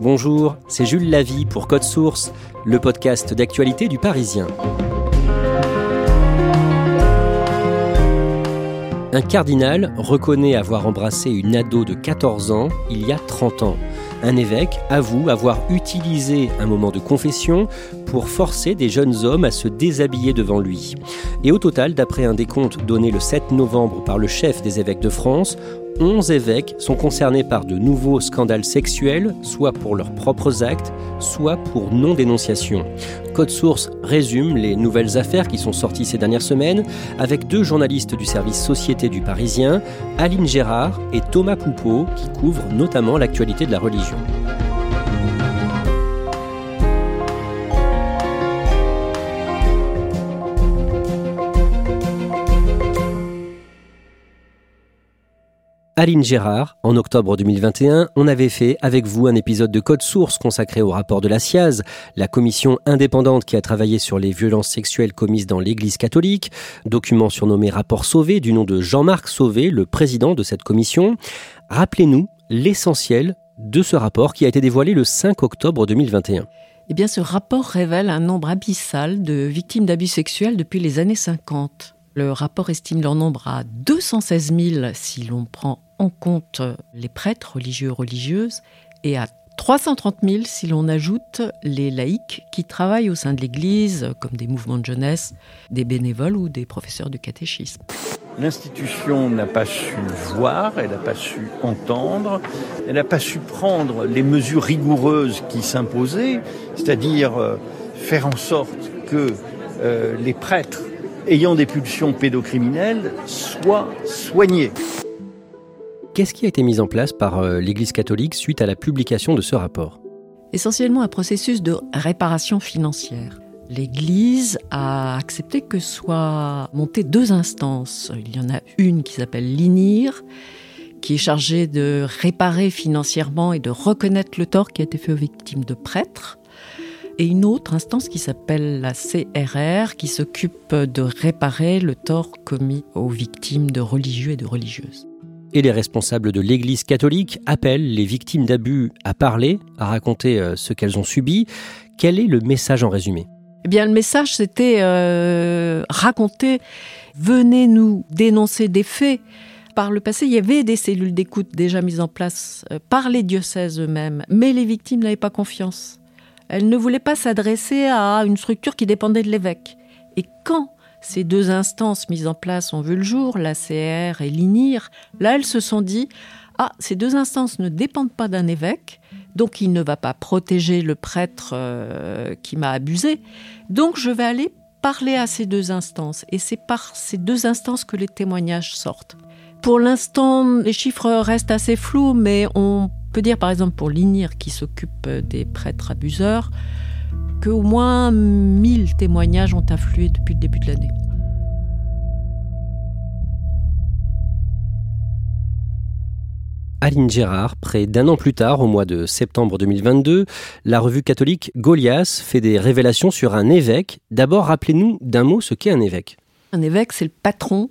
Bonjour, c'est Jules Lavie pour Code Source, le podcast d'actualité du Parisien. Un cardinal reconnaît avoir embrassé une ado de 14 ans il y a 30 ans. Un évêque avoue avoir utilisé un moment de confession pour forcer des jeunes hommes à se déshabiller devant lui. Et au total, d'après un décompte donné le 7 novembre par le chef des évêques de France, 11 évêques sont concernés par de nouveaux scandales sexuels, soit pour leurs propres actes, soit pour non-dénonciation. Code Source résume les nouvelles affaires qui sont sorties ces dernières semaines avec deux journalistes du service Société du Parisien, Aline Gérard et Thomas Poupeau, qui couvrent notamment l'actualité de la religion. Aline Gérard, en octobre 2021, on avait fait avec vous un épisode de Code Source consacré au rapport de la SIAZ, la commission indépendante qui a travaillé sur les violences sexuelles commises dans l'Église catholique, document surnommé Rapport Sauvé du nom de Jean-Marc Sauvé, le président de cette commission. Rappelez-nous l'essentiel de ce rapport qui a été dévoilé le 5 octobre 2021. Eh bien, ce rapport révèle un nombre abyssal de victimes d'abus sexuels depuis les années 50. Le rapport estime leur nombre à 216 000 si l'on prend en compte les prêtres religieux religieuses et à 330 000 si l'on ajoute les laïcs qui travaillent au sein de l'Église, comme des mouvements de jeunesse, des bénévoles ou des professeurs de catéchisme. L'institution n'a pas su voir, elle n'a pas su entendre, elle n'a pas su prendre les mesures rigoureuses qui s'imposaient, c'est-à-dire euh, faire en sorte que euh, les prêtres ayant des pulsions pédocriminelles soient soignés. Qu'est-ce qui a été mis en place par euh, l'Église catholique suite à la publication de ce rapport? Essentiellement un processus de réparation financière. L'Église a accepté que soient montées deux instances. Il y en a une qui s'appelle l'INIR, qui est chargée de réparer financièrement et de reconnaître le tort qui a été fait aux victimes de prêtres. Et une autre instance qui s'appelle la CRR, qui s'occupe de réparer le tort commis aux victimes de religieux et de religieuses et les responsables de l'Église catholique appellent les victimes d'abus à parler, à raconter euh, ce qu'elles ont subi. Quel est le message en résumé? Eh bien, le message, c'était euh, raconter, venez nous dénoncer des faits. Par le passé, il y avait des cellules d'écoute déjà mises en place euh, par les diocèses eux-mêmes, mais les victimes n'avaient pas confiance. Elles ne voulaient pas s'adresser à une structure qui dépendait de l'évêque. Et quand ces deux instances mises en place ont vu le jour, l'ACR et l'INIR, là elles se sont dit ah, ces deux instances ne dépendent pas d'un évêque, donc il ne va pas protéger le prêtre euh, qui m'a abusé. Donc je vais aller parler à ces deux instances. Et c'est par ces deux instances que les témoignages sortent. Pour l'instant, les chiffres restent assez flous, mais on peut dire par exemple pour l'INIR qui s'occupe des prêtres abuseurs, qu'au moins 1000 témoignages ont afflué depuis le début de l'année. Aline Gérard, près d'un an plus tard, au mois de septembre 2022, la revue catholique Goliath fait des révélations sur un évêque. D'abord, rappelez-nous d'un mot ce qu'est un évêque. Un évêque, c'est le patron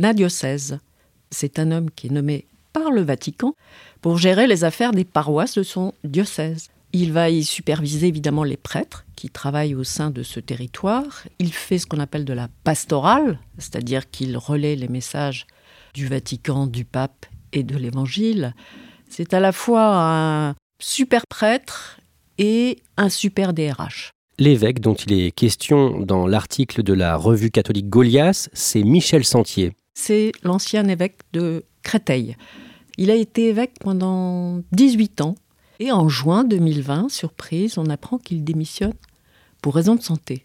d'un diocèse. C'est un homme qui est nommé par le Vatican pour gérer les affaires des paroisses de son diocèse. Il va y superviser évidemment les prêtres qui travaillent au sein de ce territoire. Il fait ce qu'on appelle de la pastorale, c'est-à-dire qu'il relaie les messages du Vatican, du pape et de l'Évangile. C'est à la fois un super prêtre et un super DRH. L'évêque dont il est question dans l'article de la revue catholique Goliath, c'est Michel Sentier. c'est l'ancien évêque de Créteil. Il a été évêque pendant 18 ans et en juin 2020, surprise, on apprend qu'il démissionne pour raison de santé.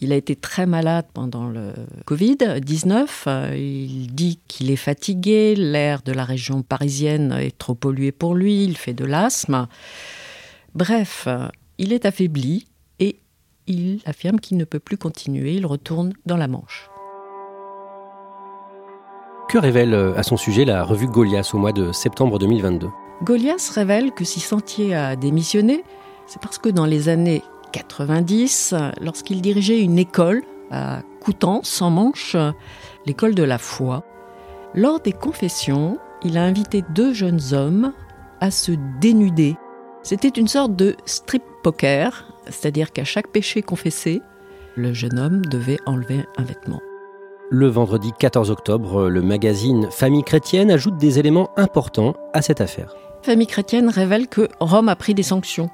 Il a été très malade pendant le Covid-19. Il dit qu'il est fatigué, l'air de la région parisienne est trop pollué pour lui, il fait de l'asthme. Bref, il est affaibli et il affirme qu'il ne peut plus continuer, il retourne dans la Manche. Que révèle euh, à son sujet la revue Goliath au mois de septembre 2022 Goliath révèle que si Sentier a démissionné, c'est parce que dans les années 90, lorsqu'il dirigeait une école à Coutances, en Manche, l'école de la foi, lors des confessions, il a invité deux jeunes hommes à se dénuder. C'était une sorte de strip poker, c'est-à-dire qu'à chaque péché confessé, le jeune homme devait enlever un vêtement. Le vendredi 14 octobre, le magazine Famille chrétienne ajoute des éléments importants à cette affaire. Famille chrétienne révèle que Rome a pris des sanctions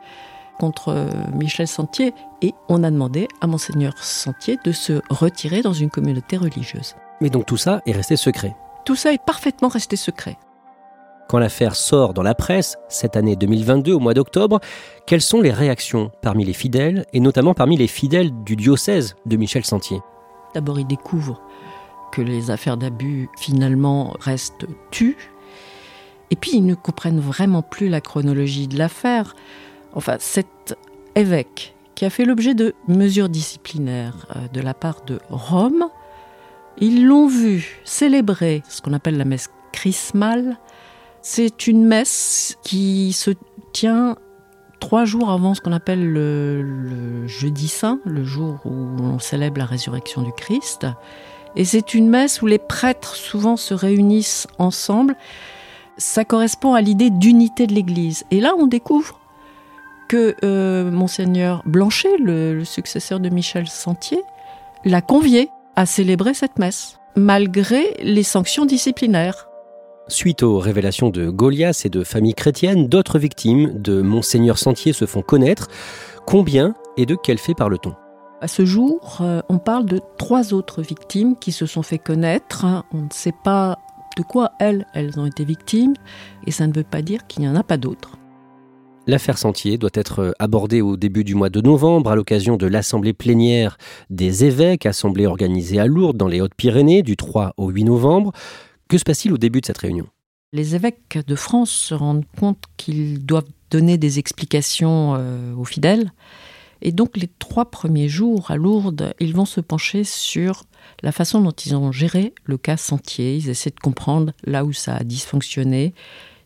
contre euh, Michel Sentier et on a demandé à monseigneur Sentier de se retirer dans une communauté religieuse. Mais donc tout ça est resté secret. Tout ça est parfaitement resté secret. Quand l'affaire sort dans la presse, cette année 2022, au mois d'octobre, quelles sont les réactions parmi les fidèles, et notamment parmi les fidèles du diocèse de Michel Sentier? D'abord, ils découvrent que les affaires d'abus finalement restent tues. Et puis ils ne comprennent vraiment plus la chronologie de l'affaire. Enfin, cet évêque qui a fait l'objet de mesures disciplinaires euh, de la part de Rome, ils l'ont vu célébrer ce qu'on appelle la messe chrismale. C'est une messe qui se tient trois jours avant ce qu'on appelle le, le, jeudi saint, le jour où on célèbre la résurrection du Christ. Et c'est une messe où les prêtres souvent se réunissent ensemble. Ça correspond à l'idée d'unité de l'Église. Et là, on découvre que euh, monseigneur Blanchet, le, le successeur de Michel Sentier, l'a convié à célébrer cette messe, malgré les sanctions disciplinaires. Suite aux révélations de Goliath et de familles chrétiennes, d'autres victimes de Monseigneur Sentier se font connaître. Combien et de quel fait parle-t-on? À ce jour, euh, on parle de trois autres victimes qui se sont fait connaître. On ne sait pas de quoi elles, elles ont été victimes, et ça ne veut pas dire qu'il n'y en a pas d'autres. L'affaire Sentier doit être abordée au début du mois de novembre à l'occasion de l'assemblée plénière des évêques, assemblée organisée à Lourdes dans les Hautes-Pyrénées du 3 au 8 novembre. Que se passe-t-il au début de cette réunion? Les évêques de France se rendent compte qu'ils doivent donner des explications euh, aux fidèles et donc les trois premiers jours à Lourdes, ils vont se pencher sur la façon dont ils ont géré le cas Sentier. Ils essaient de comprendre là où ça a dysfonctionné,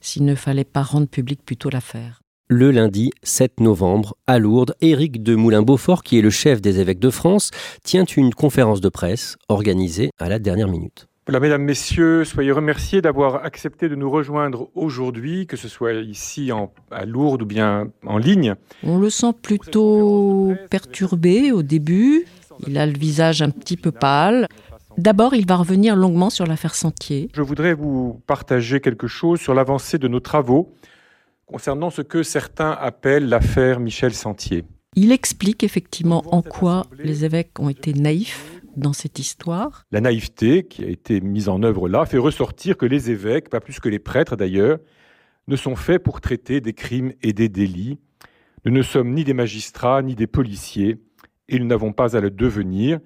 s'il ne fallait pas rendre public plutôt l'affaire. Le lundi 7 novembre, à Lourdes, Éric de Moulin-Beaufort, qui est le chef des évêques de France, tient une conférence de presse organisée à la dernière minute. Voilà, mesdames, messieurs, soyez remerciés d'avoir accepté de nous rejoindre aujourd'hui, que ce soit ici en, à Lourdes ou bien en ligne. On le sent plutôt perturbé au début. Il a le visage un petit peu pâle. D'abord, il va revenir longuement sur l'affaire Sentier. Je voudrais vous partager quelque chose sur l'avancée de nos travaux concernant ce que certains appellent l'affaire Michel Sentier. Il explique effectivement en quoi les évêques ont été naïfs dans cette histoire. La naïveté qui a été mise en œuvre là fait ressortir que les évêques, pas plus que les prêtres d'ailleurs, ne sont faits pour traiter des crimes et des délits. Nous ne sommes ni des magistrats ni des policiers et nous n'avons pas à le devenir.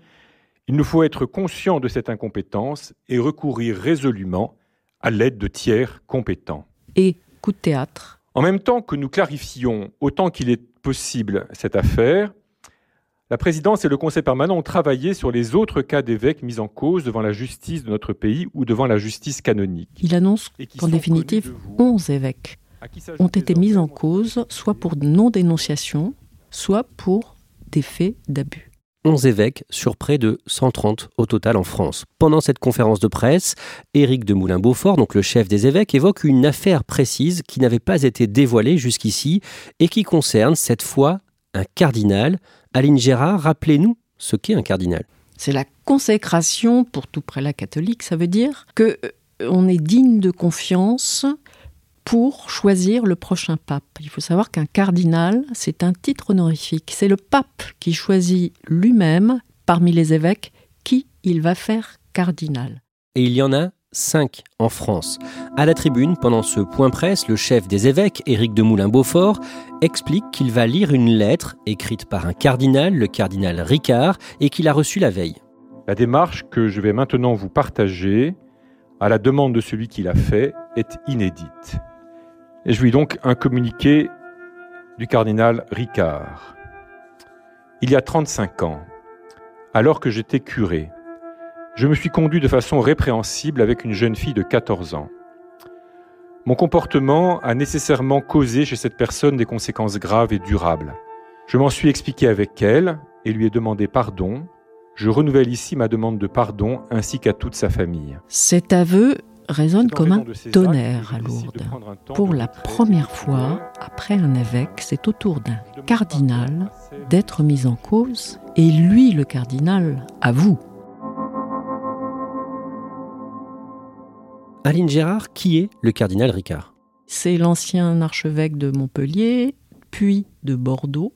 Il nous faut être conscients de cette incompétence et recourir résolument à l'aide de tiers compétents. Et coup de théâtre. En même temps que nous clarifions autant qu'il est possible cette affaire, la présidence et le conseil permanent ont travaillé sur les autres cas d'évêques mis en cause devant la justice de notre pays ou devant la justice canonique. Il annonce qu'en définitive, 11 évêques ont été mis en cause, soit pour non-dénonciation, soit pour des faits d'abus. 11 évêques sur près de 130 au total en France. Pendant cette conférence de presse, Éric de Moulin-Beaufort, donc le chef des évêques, évoque une affaire précise qui n'avait pas été dévoilée jusqu'ici et qui concerne cette fois un cardinal, Aline Gérard, rappelez-nous ce qu'est un cardinal. C'est la consécration pour tout prélat catholique. Ça veut dire que euh, on est digne de confiance pour choisir le prochain pape. Il faut savoir qu'un cardinal, c'est un titre honorifique. C'est le pape qui choisit lui-même, parmi les évêques, qui il va faire cardinal. Et il y en a cinq en France. À la tribune, pendant ce point presse, le chef des évêques, Éric de Moulin-Beaufort, explique qu'il va lire une lettre écrite par un cardinal, le cardinal Ricard, et qu'il a reçue la veille. La démarche que je vais maintenant vous partager, à la demande de celui qui l'a fait, est inédite. Et je lis donc un communiqué du cardinal Ricard. Il y a 35 ans, alors que j'étais curé, je me suis conduit de façon répréhensible avec une jeune fille de 14 ans. Mon comportement a nécessairement causé chez cette personne des conséquences graves et durables. Je m'en suis expliqué avec elle et lui ai demandé pardon. Je renouvelle ici ma demande de pardon ainsi qu'à toute sa famille. Cet aveu résonne comme un tonnerre à Lourdes. Pour la première fois, après un évêque, c'est au tour d'un cardinal d'être mis en cause, et lui, le cardinal, avoue. Aline Gérard, qui est le cardinal Ricard? C'est l'ancien archevêque de Montpellier, puis de Bordeaux.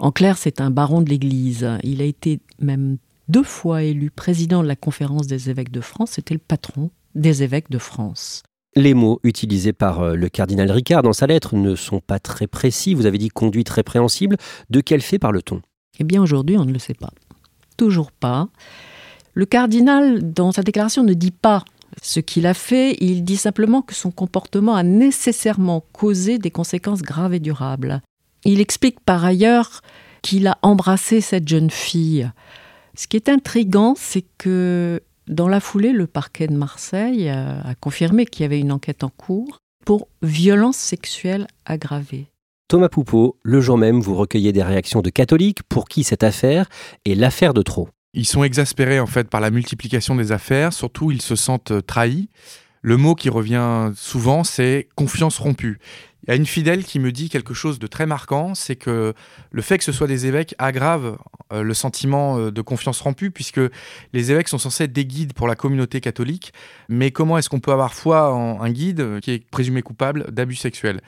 En clair, c'est un baron de l'Église. Il a été même deux fois élu président de la conférence des évêques de France. C'était le patron des évêques de France. Les mots utilisés par euh, le cardinal Ricard dans sa lettre ne sont pas très précis. Vous avez dit conduite répréhensible. De quel fait parle-t-on? Eh bien, aujourd'hui, on ne le sait pas. Toujours pas. Le cardinal, dans sa déclaration, ne dit pas ce qu'il a fait, il dit simplement que son comportement a nécessairement causé des conséquences graves et durables. Il explique par ailleurs qu'il a embrassé cette jeune fille. Ce qui est intrigant, c'est que dans la foulée, le parquet de Marseille a confirmé qu'il y avait une enquête en cours pour violence sexuelle aggravée. Thomas Poupeau, le jour même, vous recueillez des réactions de catholiques pour qui cette affaire est l'affaire de trop. Ils sont exaspérés en fait par la multiplication des affaires, surtout ils se sentent euh, trahis. Le mot qui revient souvent, c'est confiance rompue. Il y a une fidèle qui me dit quelque chose de très marquant, c'est que le fait que ce soit des évêques aggrave euh, le sentiment euh, de confiance rompue, puisque les évêques sont censés être des guides pour la communauté catholique. Mais comment est-ce qu'on peut avoir foi en un guide qui est présumé coupable d'abus sexuels?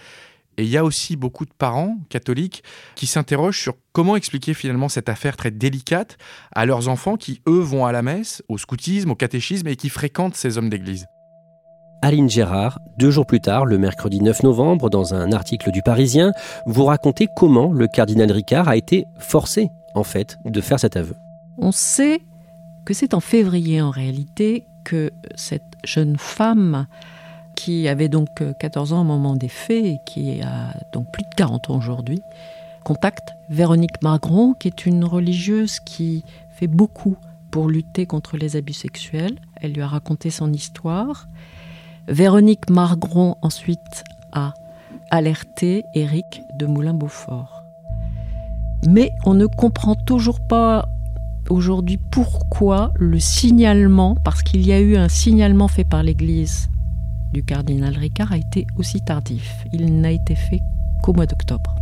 Et il y a aussi beaucoup de parents catholiques qui s'interrogent sur comment expliquer finalement cette affaire très délicate à leurs enfants qui, eux, vont à la messe, au scoutisme, au catéchisme et qui fréquentent ces hommes d'église. Aline Gérard, deux jours plus tard, le mercredi 9 novembre, dans un article du Parisien, vous racontez comment le cardinal Ricard a été forcé, en fait, de faire cet aveu. On sait que c'est en février, en réalité, que cette jeune femme qui avait donc 14 euh, ans au moment des faits et qui a donc plus de 40 ans aujourd'hui, contacte Véronique Margron, qui est une religieuse qui fait beaucoup pour lutter contre les abus sexuels. Elle lui a raconté son histoire. Véronique Margron ensuite a alerté Éric de Moulin-Beaufort. Mais on ne comprend toujours pas aujourd'hui pourquoi le signalement, parce qu'il y a eu un signalement fait par l'Église du cardinal Ricard a été aussi tardif. Il n'a été fait qu'au mois d'octobre.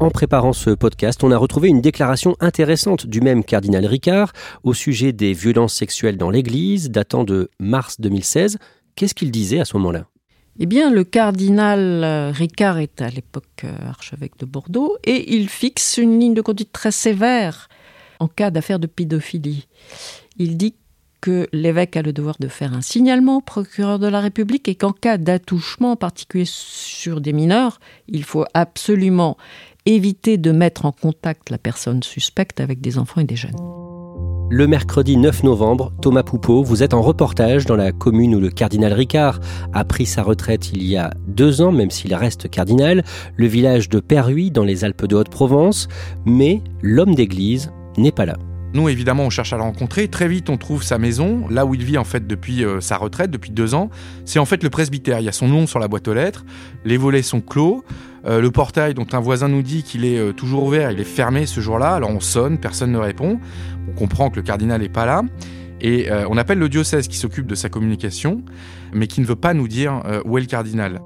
En préparant ce podcast, on a retrouvé une déclaration intéressante du même cardinal Ricard au sujet des violences sexuelles dans l'Église, datant de mars 2016. Qu'est-ce qu'il disait à ce moment-là? Eh bien, le cardinal Ricard est à l'époque euh, archevêque de Bordeaux et il fixe une ligne de conduite très sévère en cas d'affaire de pédophilie. Il dit que l'évêque a le devoir de faire un signalement au procureur de la République et qu'en cas d'attouchement, en particulier sur des mineurs, il faut absolument éviter de mettre en contact la personne suspecte avec des enfants et des jeunes. Le mercredi 9 novembre, Thomas Poupeau, vous êtes en reportage dans la commune où le cardinal Ricard a pris sa retraite il y a deux ans, même s'il reste cardinal, le village de Perruy dans les Alpes de Haute-Provence, mais l'homme d'église n'est pas là. Nous, évidemment, on cherche à le rencontrer. Très vite, on trouve sa maison, là où il vit en fait depuis euh, sa retraite, depuis deux ans. C'est en fait le presbytère. Il y a son nom sur la boîte aux lettres. Les volets sont clos. Euh, le portail dont un voisin nous dit qu'il est euh, toujours ouvert, il est fermé ce jour-là. Alors on sonne, personne ne répond. On comprend que le cardinal n'est pas là. Et on appelle le diocèse qui s'occupe de sa communication, mais qui ne veut pas nous dire où est le cardinal.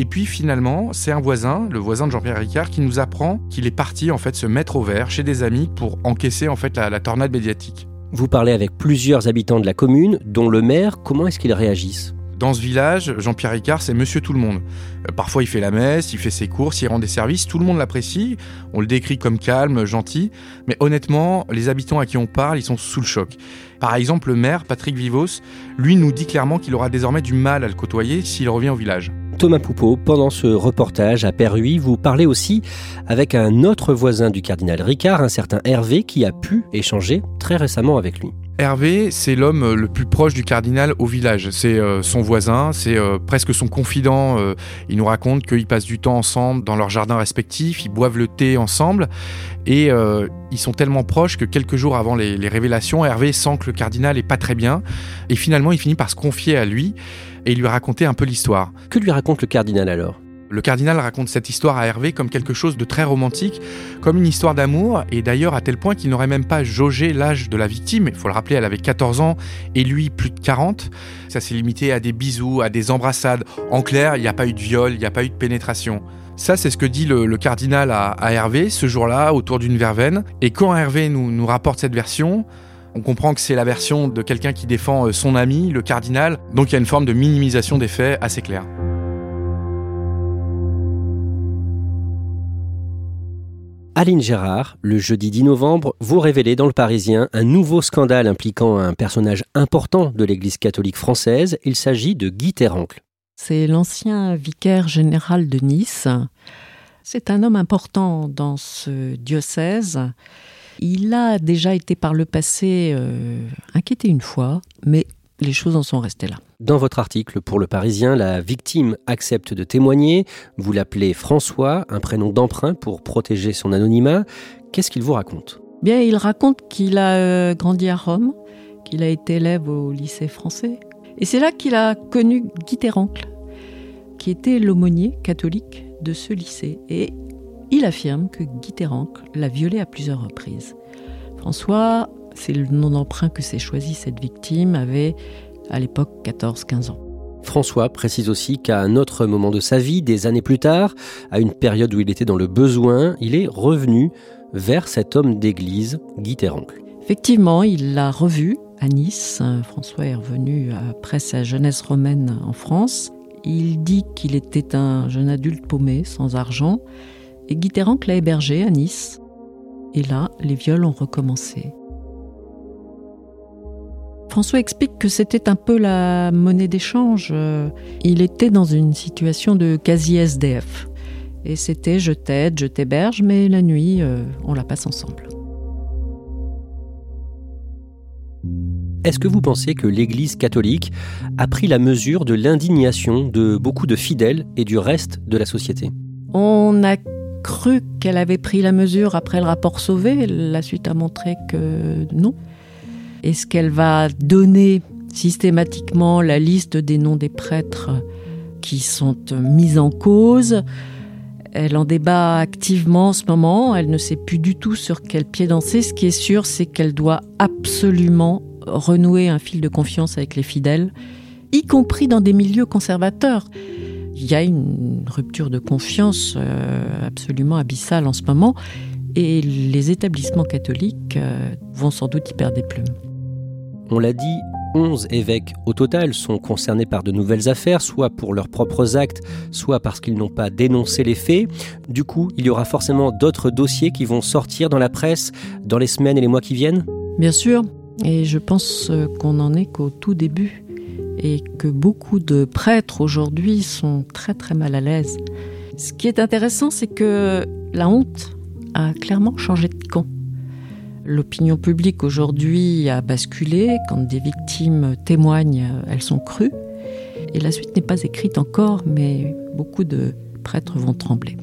Et puis finalement, c'est un voisin, le voisin de Jean-Pierre Ricard, qui nous apprend qu'il est parti en fait se mettre au vert chez des amis pour encaisser en fait la, tornade médiatique. Vous parlez avec plusieurs habitants de la commune, dont le maire. Comment est-ce qu'ils réagissent? Dans ce village, Jean-Pierre Ricard, c'est monsieur tout le monde. Euh, parfois, il fait la messe, il fait ses courses, il rend des services, tout le monde l'apprécie. On le décrit comme calme, gentil. Mais honnêtement, les habitants à qui on parle, ils sont sous le choc. Par exemple, le maire, Patrick Vivos, lui nous dit clairement qu'il aura désormais du mal à le côtoyer s'il revient au village. Thomas Poupeau, pendant ce reportage à Perruy, vous parlez aussi avec un autre voisin du cardinal Ricard, un certain Hervé, qui a pu échanger très récemment avec lui. Hervé, c'est l'homme le plus proche du cardinal au village. C'est euh, son voisin, c'est euh, presque son confident. Euh, il nous raconte qu'ils passent du temps ensemble dans leurs jardins respectifs, ils boivent le thé ensemble et ils sont tellement proches que quelques jours avant les, les, révélations, Hervé sent que le cardinal est pas très bien et finalement il finit par se confier à lui et lui raconter un peu l'histoire. Que lui raconte le cardinal alors? Le cardinal raconte cette histoire à Hervé comme quelque chose de très romantique, comme une histoire d'amour, et d'ailleurs à tel point qu'il n'aurait même pas jaugé l'âge de la victime. Il faut le rappeler, elle avait 14 ans et lui plus de 40. Ça s'est limité à des bisous, à des embrassades. En clair, il n'y a pas eu de viol, il n'y a pas eu de pénétration. Ça, c'est ce que dit le, cardinal à, Hervé ce jour-là, autour d'une verveine. Et quand Hervé nous, nous rapporte cette version, on comprend que c'est la version de quelqu'un qui défend euh, son ami, le cardinal. Donc il y a une forme de minimisation des faits assez claire. Aline Gérard, le jeudi 10 novembre, vous révélez dans Le Parisien un nouveau scandale impliquant un personnage important de l'Église catholique française. Il s'agit de Guy Terrancle. C'est l'ancien vicaire général de Nice. C'est un homme important dans ce diocèse. Il a déjà été par le passé euh, inquiété une fois, mais les choses en sont restées là. Dans votre article pour Le Parisien, la victime accepte de témoigner. Vous l'appelez François, un prénom d'emprunt pour protéger son anonymat. Qu'est-ce qu'il vous raconte? Bien, il raconte qu'il a euh, grandi à Rome, qu'il a été élève au lycée français. Et c'est là qu'il a connu Guy Terrancle, qui était l'aumônier catholique de ce lycée. Et il affirme que Guy l'a violé à plusieurs reprises. François, c'est le nom d'emprunt que s'est choisi cette victime, avait à l'époque 14-15 ans. François précise aussi qu'à un autre moment de sa vie, des années plus tard, à une période où il était dans le besoin, il est revenu vers cet homme d'église, Guy. Effectivement, il l'a revu à Nice. François est revenu après sa jeunesse romaine en France. Il dit qu'il était un jeune adulte paumé, sans argent, et Guy Terrancle l'a hébergé à Nice. Et là, les viols ont recommencé. François explique que c'était un peu la monnaie d'échange. Il était dans une situation de quasi-SDF. Et c'était je t'aide, je t'héberge, mais la nuit, euh, on la passe ensemble. Est-ce que vous pensez que l'Église catholique a pris la mesure de l'indignation de beaucoup de fidèles et du reste de la société? On a cru qu'elle avait pris la mesure après le rapport Sauvé. La suite a montré que non. Est-ce qu'elle va donner systématiquement la liste des noms des prêtres qui sont mis en cause? Elle en débat activement en ce moment. Elle ne sait plus du tout sur quel pied danser. Ce qui est sûr, c'est qu'elle doit absolument renouer un fil de confiance avec les fidèles, y compris dans des milieux conservateurs. Il y a une rupture de confiance euh, absolument abyssale en ce moment et les établissements catholiques euh, vont sans doute y perdre des plumes. On l'a dit, 11 évêques au total sont concernés par de nouvelles affaires, soit pour leurs propres actes, soit parce qu'ils n'ont pas dénoncé les faits. Du coup, il y aura forcément d'autres dossiers qui vont sortir dans la presse dans les semaines et les mois qui viennent? Bien sûr, et je pense euh, qu'on n'en est qu'au tout début, et que beaucoup de prêtres aujourd'hui sont très très mal à l'aise. Ce qui est intéressant, c'est que la honte a clairement changé de camp. L'opinion publique aujourd'hui a basculé. Quand des victimes témoignent, elles sont crues. Et la suite n'est pas écrite encore, mais beaucoup de prêtres vont trembler.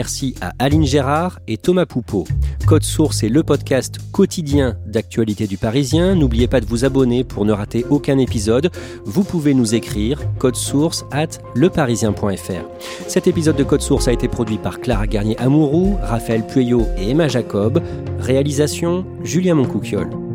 Merci à Aline Gérard et Thomas Poupeau. Code Source est le podcast quotidien d'actualité du Parisien. N'oubliez pas de vous abonner pour ne rater aucun épisode. Vous pouvez nous écrire code source at leparisien.fr. Cet épisode de Code Source a été produit par Clara Garnier-Amouroux, Raphaël Pueyo et Emma Jacob. Réalisation Julien Moncouquiole.